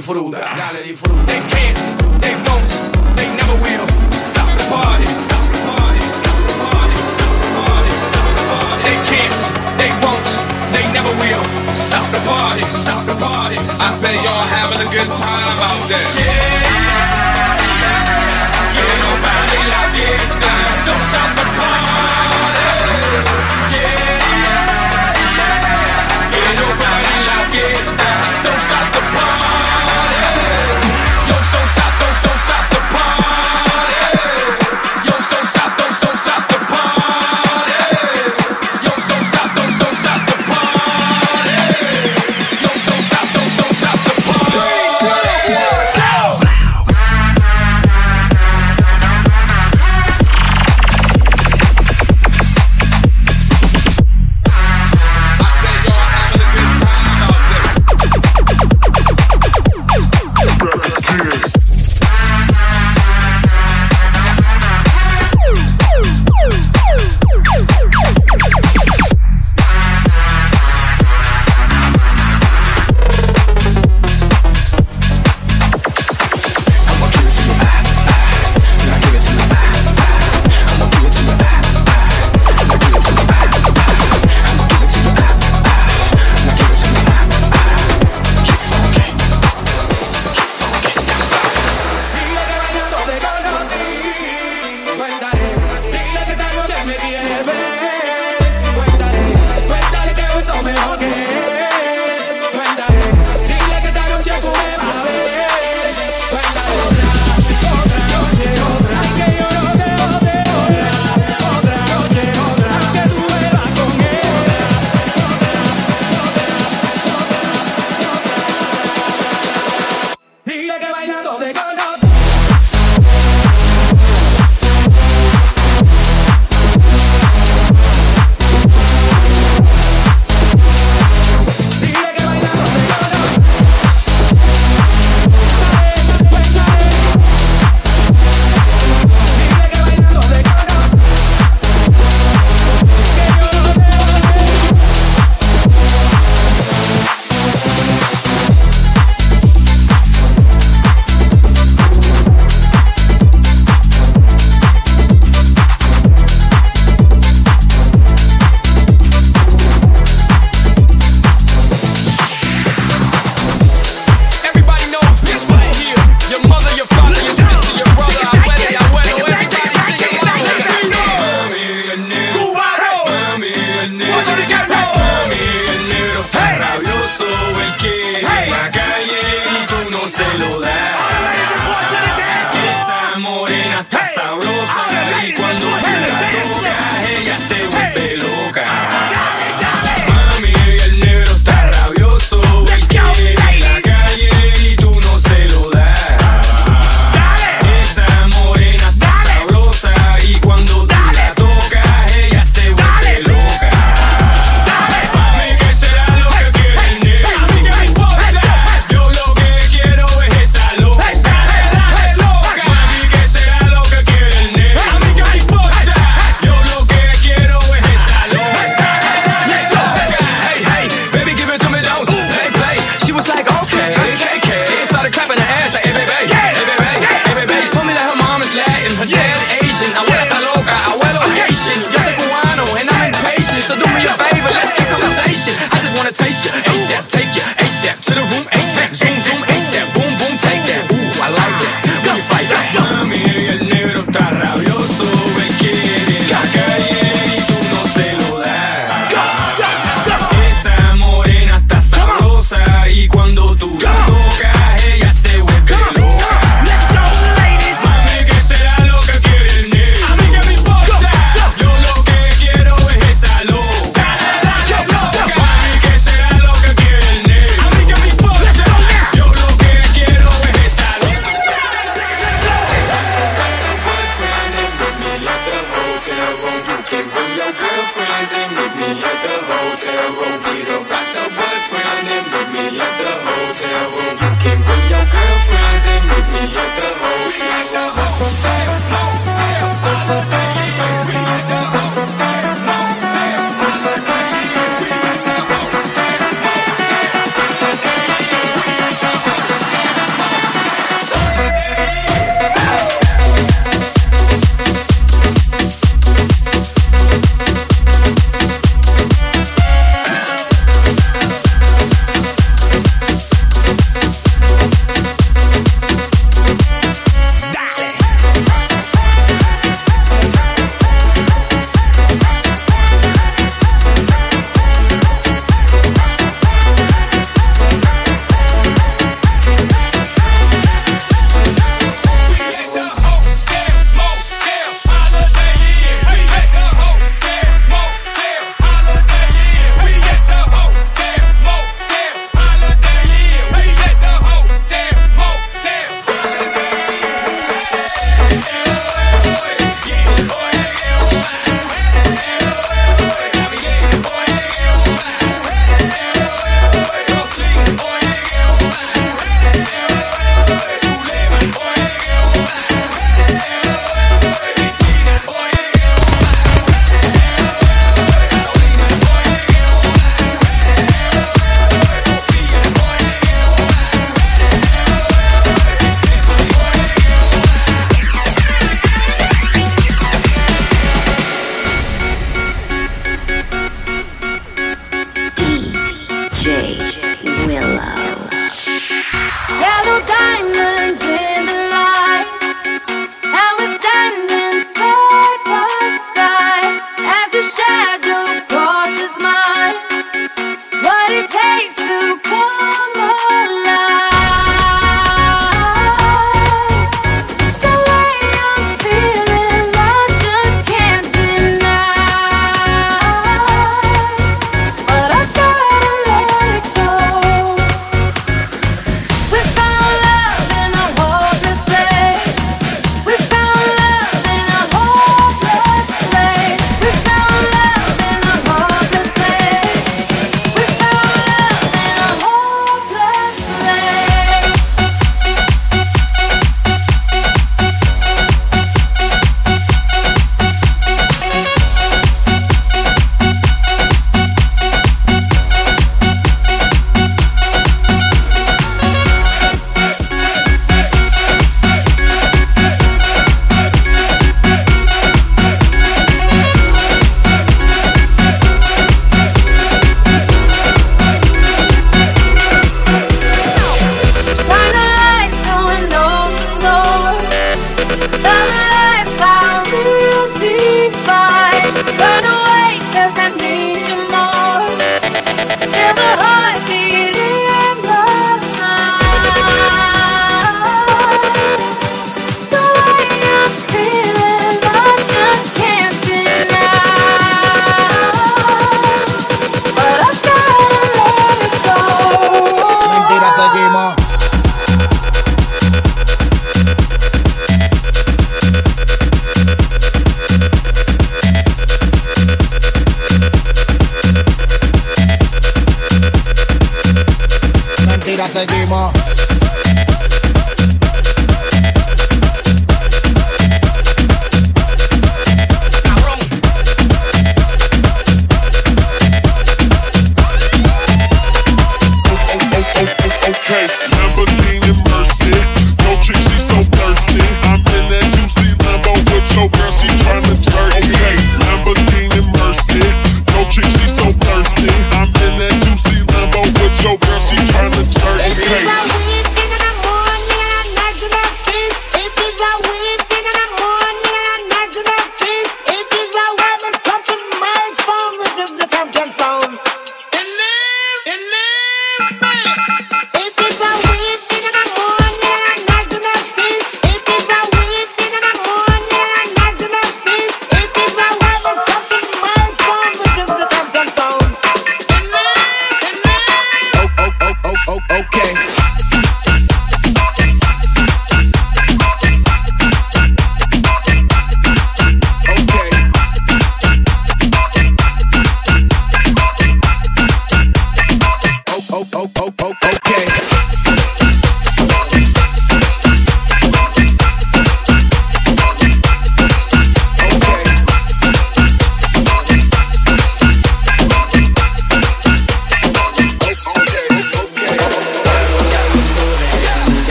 azúcar. Dale disfruta. Dale disfruta. They can't, they won't, they never will. Stop the party. Stop the party. Stop the party. Stop the party. Stop the party. They can't, they won't, they never will. Stop the party. Stop the party. I say y'all having a good time out there.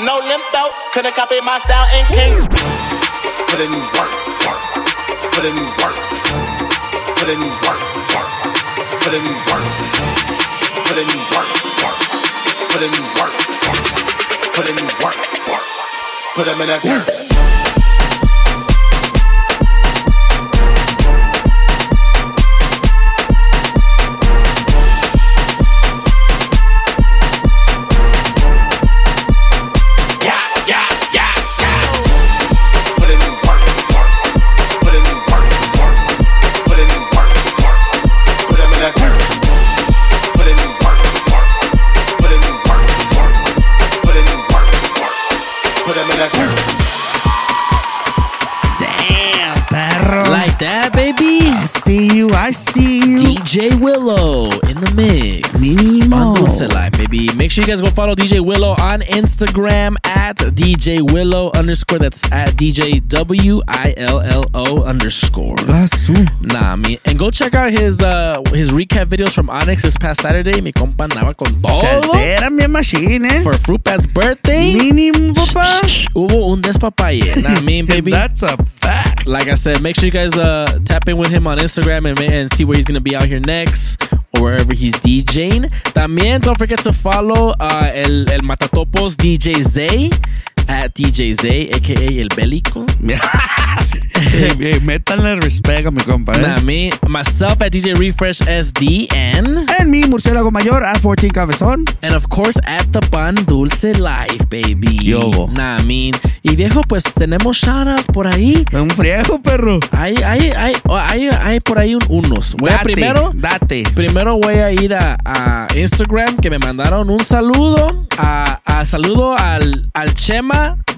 No limp out. Couldn't copy my style and king. Put in work, work. Put in work. Put in work, work. Put in work. Put in work, work. Put in work, work. Put in work, work. Put them in that dirt. Sure you guys go follow DJ Willow on Instagram at DJ Willow underscore. That's at DJ W I L L O underscore. Nah, me. And go check out his uh his recap videos from Onyx this past Saturday. Mi compa andaba con todo. Mi machine, eh. For Fruit Bat's birthday. Mínimo, papá. Hubo un despapalle. <laughs> Nah, mean, baby. That's a fact. Like I said, make sure you guys uh, tap in with him on Instagram and, and see where he's going to be out here next wherever he's DJing. También don't forget to follow uh, el, el Matatopos DJ Zay at DJ Zay, aka El Bélico. Hey, <laughs> hey, métanle respeto a mi compa, eh. me, myself at DJ Refresh SD and En mi murciélago mayor, a 14 cabezón. And of course at the Pan Dulce Life, baby. Yo. Nah, I mean. Y viejo, pues tenemos shoutouts por ahí. Un friego, perro. Hay, hay, hay, hay, hay por ahí un- unos. Voy a Date, primero. Date. Primero voy a ir a, a Instagram que me mandaron un saludo. A, a saludo al, al Chema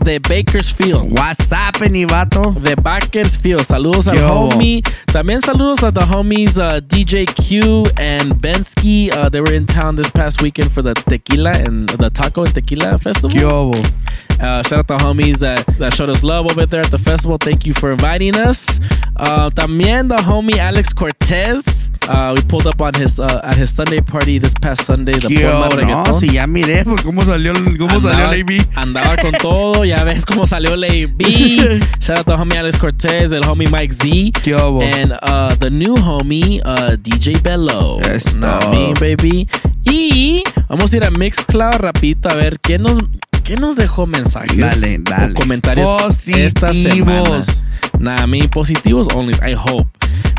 de Bakersfield. WhatsApp, ni vato. De Bakersfield. Saludos al homie. También saludos a the homies uh, DJ Q and Bensky. Uh, they were in town this past weekend for the tequila and the taco and tequila festival. ¿Qué? Uh, shout out the homies that, that showed us love over there at the festival. Thank you for inviting us. Uh, también the homie Alex Cortez. Uh, we pulled up on his uh, at his Sunday party this past Sunday. The ¿Qué hubo? No, si ya miré pues, cómo salió, cómo salió el AB. andaba con <laughs> todo. Ya ves cómo salió el AB. <laughs> Shout out the homie Alex Cortez, el homie Mike Z. ¿Qué hubo? And uh, the new homie uh, DJ Bello. Es Know what I todo. mean, baby. Y vamos a ir a Mixcloud rapidito a ver quién nos, quién nos dejó mensajes Dale, dale. o comentarios. Positivos. Nah, I mean, positivos only, I hope.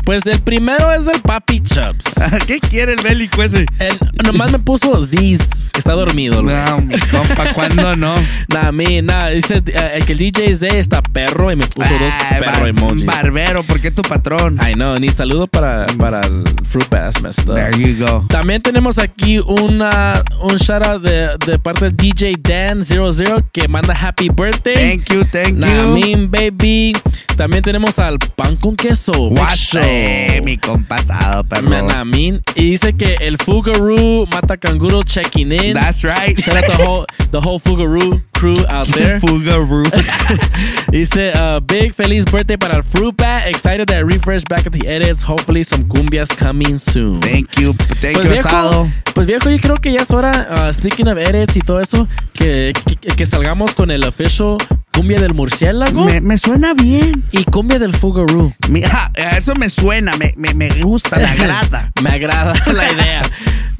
Pues el primero es del Papi Chubbs. <laughs> ¿Qué quiere el bélico ese? Él nomás me puso Ziz, que está dormido. güey. No, mi compa, <laughs> ¿cuándo no? Nah, me, nah, dice eh, el que el DJ Z está perro y me puso dos Ay, perro bar- emojis. Barbero, porque es tu patrón. I know, ni saludo para, para el Fruit up. There you go. También tenemos aquí una, un shout out de, de parte del DJ Dan00 que manda happy birthday. Thank you, thank Nah, you. mean, baby. También tenemos al pan con queso. Big Show. Guache, mi compasado, perro. Mean, y dice que el Fugaroo Mata Canguro checking in. That's right. Shout out the whole the whole Fugaroo crew out <laughs> there. Fugaroo. <laughs> dice uh, big feliz birthday para el Fruit Bat. Excited that refresh back at the edits. Hopefully some cumbias coming soon. Thank you, thank Pues you, viejo, asado. pues viejo, yo creo que ya es hora, uh, speaking of edits y todo eso, que, que, que salgamos con el official cumbia del murciélago Me, me suena bien. y cumbia del Fugaroo. Mira, eso me suena, me, me, me gusta, me agrada. <laughs> Me agrada la idea.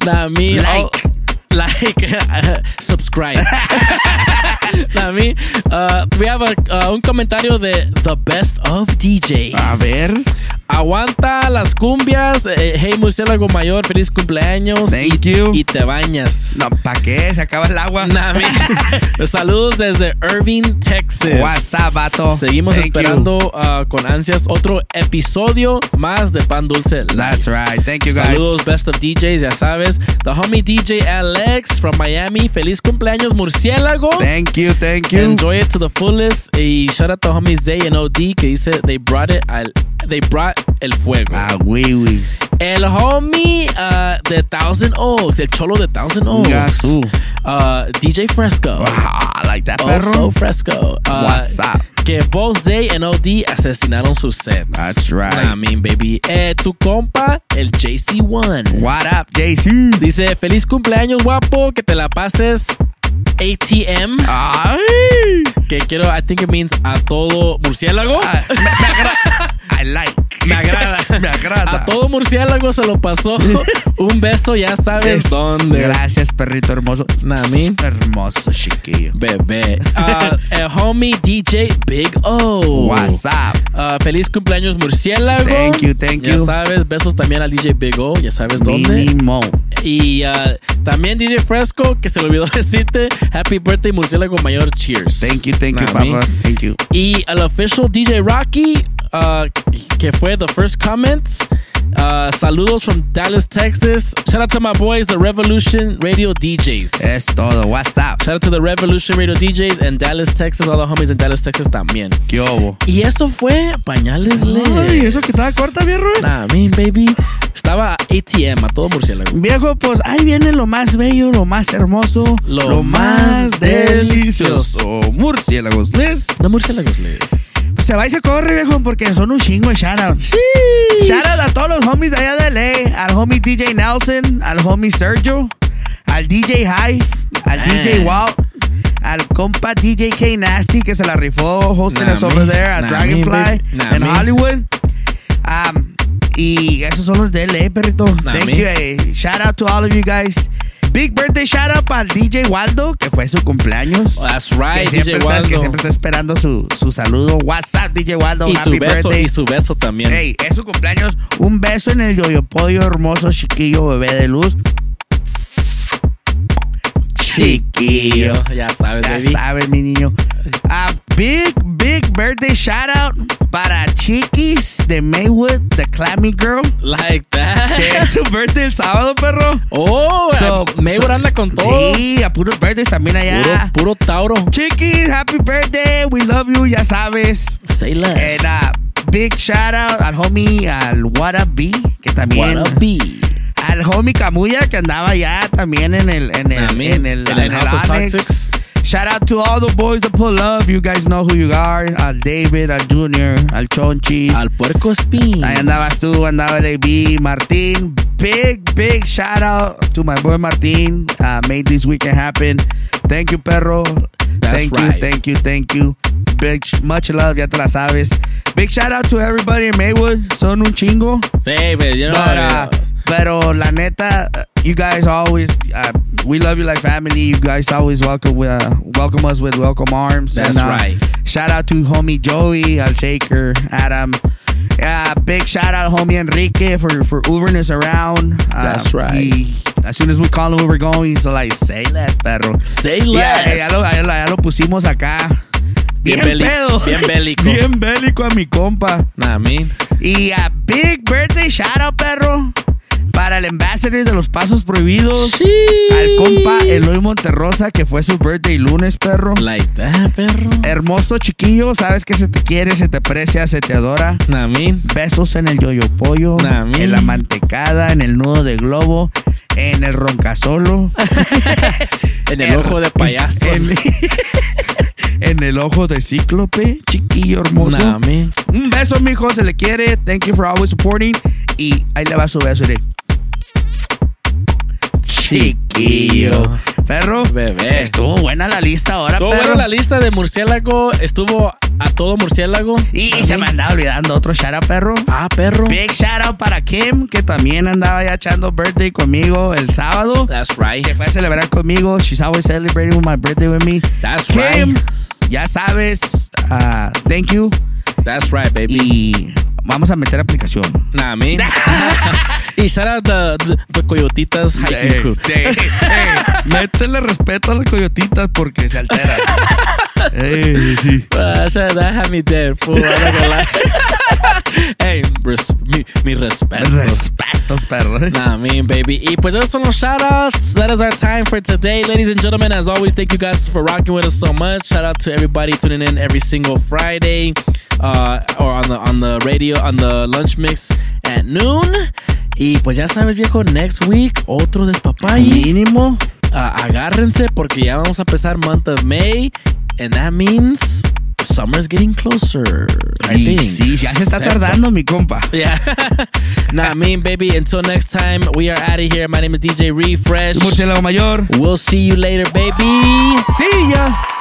<laughs> Me, Like. oh, like, <laughs> uh, subscribe. nah, me, uh, we have a, uh, un comentario de The Best of DJs. A ver. Aguanta las cumbias. Eh, hey, murciélago mayor, feliz cumpleaños. Thank y, you. Y te bañas. No, ¿para qué? Se acaba el agua. Nah, <laughs> Saludos desde Irving, Texas. WhatsApp, vato. Seguimos Thank esperando uh, con ansias otro episodio más de Pan Dulce. Live. That's right. Thank you, guys. Saludos, best of DJs, ya sabes. The homie DJ Alex from Miami. Feliz cumpleaños, murciélago. Thank you, thank you. Enjoy it to the fullest. Y shout out to homies Zay and OD que dice they brought it al, they brought el fuego. Ah, wiwis. El homie uh, de Thousand Oaks, el cholo de Thousand Oaks. Gasú. Uh, DJ Fresco. Ah, I like that, Oh, perro. so Fresco. Uh, What's up? Que both Zay and OD asesinaron sus sets. That's right. I mean, baby. Eh, tu compa, el JC1. What up, JC? Dice, feliz cumpleaños, guapo. Que te la pases ATM. Ay. Que quiero, I think it means a todo murciélago. Ah, me, me. <laughs> I like. Me agrada. <laughs> me agrada. A todo murciélago se lo pasó. <laughs> Un beso, ya sabes Es- dónde. Gracias, perrito hermoso. Nah, I mean. Hermoso, chiquillo. Bebé. Uh, <laughs> el homie DJ Big O. What's up? Uh, feliz cumpleaños, murciélago. Thank you, thank ya you. sabes, besos también al DJ Big O. Ya sabes dónde. Mínimo. Y uh, también DJ Fresco, que se le olvidó decirte Happy Birthday, murciélago mayor. Cheers. Thank you, thank you, papa. Thank you. Y al official DJ Rocky, uh, que fue the first comment. Uh, saludos from Dallas, Texas. Shout out to my boys, the Revolution Radio DJs. Es todo. What's up? Shout out to the Revolution Radio DJs in Dallas, Texas. All the homies in Dallas, Texas también. ¿Qué hubo? Y eso fue Pañales Leves. Ay, eso que estaba corta, viejo. Nah, I mean, baby. Estaba ATM, a todo murciélago. Viejo, pues ahí viene lo más bello, lo más hermoso, Lo más delicioso. Murciélagos, Les. No murciélagos les. Se va y se corre, viejo, porque son un chingo de shoutouts. Sí. Shoutout a todos los homies de allá de LA, al homie DJ Nelson, al homie Sergio, al DJ High, al. DJ Walt, al compa DJ K Nasty que se la rifó hosting Nah, us over there at Nah, Dragonfly. Nah, en. Hollywood. Um, y esos son los de LA, perrito. Nah, Thank me. you. eh. Shout out to all of you guys. Big birthday shout out al DJ Waldo, que fue su cumpleaños. That's right, que siempre, DJ está, que Waldo. siempre está esperando su, su saludo. What's up, DJ Waldo? Y su Happy beso, birthday. y su beso también. Hey, es su cumpleaños. Un beso en el yoyo pollo hermoso, chiquillo, bebé de luz. Chiquillo. Ya sabes, Ya baby. sabes, mi niño. A big, big birthday shout out para Chiquis de Maywood, the Clammy Girl. Like that. Que es su birthday el sábado, perro. Oh, So- so- anda con todo. Sí, a puros birthdays también allá. Puro, puro Tauro. Chiquis, happy birthday. We love you, ya sabes. Say less. And uh, big shout out al homie, al What Up B, que también. What a bee. Al homie Camuya, que andaba ya también en el, en el, en el, en el. Toxics. Shout out to all the boys that pull up. You guys know who you are. Al David, al Junior, al Chonchis. Al puerco spin. Ahí andabas tú, andaba el AB, Martín. Big, big shout out to my boy Martín. Uh, made this weekend happen. Thank you, perro. That's thank right. you, thank you, thank you. Big, much love, ya te la sabes. Big shout out to everybody in Maywood. Son un chingo. Sí, pero yo no. But, uh, pero la neta, you guys always, uh, we love you like family. You guys always welcome, uh, welcome us with welcome arms. That's And, uh, right. Shout out to homie Joey, Al Shaker, Adam. Uh, big shout out homie Enrique for for Ubering us around. Uh, That's right. he- as soon as we call him where we're going, he's like, say less, perro. Say less. ya, lo, ya lo- ya lo pusimos acá. Bien Bien, pedo. bien bélico. <laughs> Bien bélico a mi compa. Nah, I mean. Y a big birthday shout out, perro. Para el ambassador de los pasos prohibidos. Al compa Eloy Monterrosa, que fue su birthday lunes, perro. Like that, perro. Hermoso chiquillo, sabes que se te quiere, se te aprecia, se te adora. Mean. Besos en el yoyo pollo, mi. en la mantecada, en el nudo de globo, en el roncasolo, <laughs> En el ojo de payaso. en, <laughs> en el ojo de cíclope, chiquillo hermoso. Nah. Un beso, mijo, se le quiere. Thank you for always supporting. Y ahí le va su beso de chiquillo. Perro, Bebé. estuvo buena la lista ahora, Estuvo perro. buena la lista de murciélago. Estuvo a todo murciélago. Y se me andaba olvidando otro shout out, perro. Ah, perro. Big shout out para Kim, que también andaba ya echando birthday conmigo el sábado. That's right. Que fue a celebrar conmigo. She's always celebrating with my birthday with me. That's Kim, right. ya sabes. ah, thank you. That's right, baby. Y vamos a meter aplicación. Nah, I mean. <laughs> <laughs> y out the, the, the Coyotitas hiking crew. <laughs> métele respeto a las coyotitas porque se alteran. Ey, sí. Uh, that, had me dead, fool. I'm not gonna lie. hey, res, mi, mi respeto. Respeto, perro. Nah, I mean, baby. Y pues esos son los shoutouts. That is our time for today, ladies and gentlemen. As always, thank you guys for rocking with us so much. Shout out to everybody tuning in every single Friday, uh, or on the on the radio on the lunch mix at noon. Y pues ya sabes, viejo, next week otro despapay. Mínimo. Uh, agárrense porque ya vamos a empezar month of May, and that means summer's getting closer. I Y think. sí, ya se está tardando, mi compa. <laughs> Yeah. <laughs> I mean, baby, until next time, we are out of here. My name is DJ Refresh. Murciélago Mayor. We'll see you later, baby. See ya.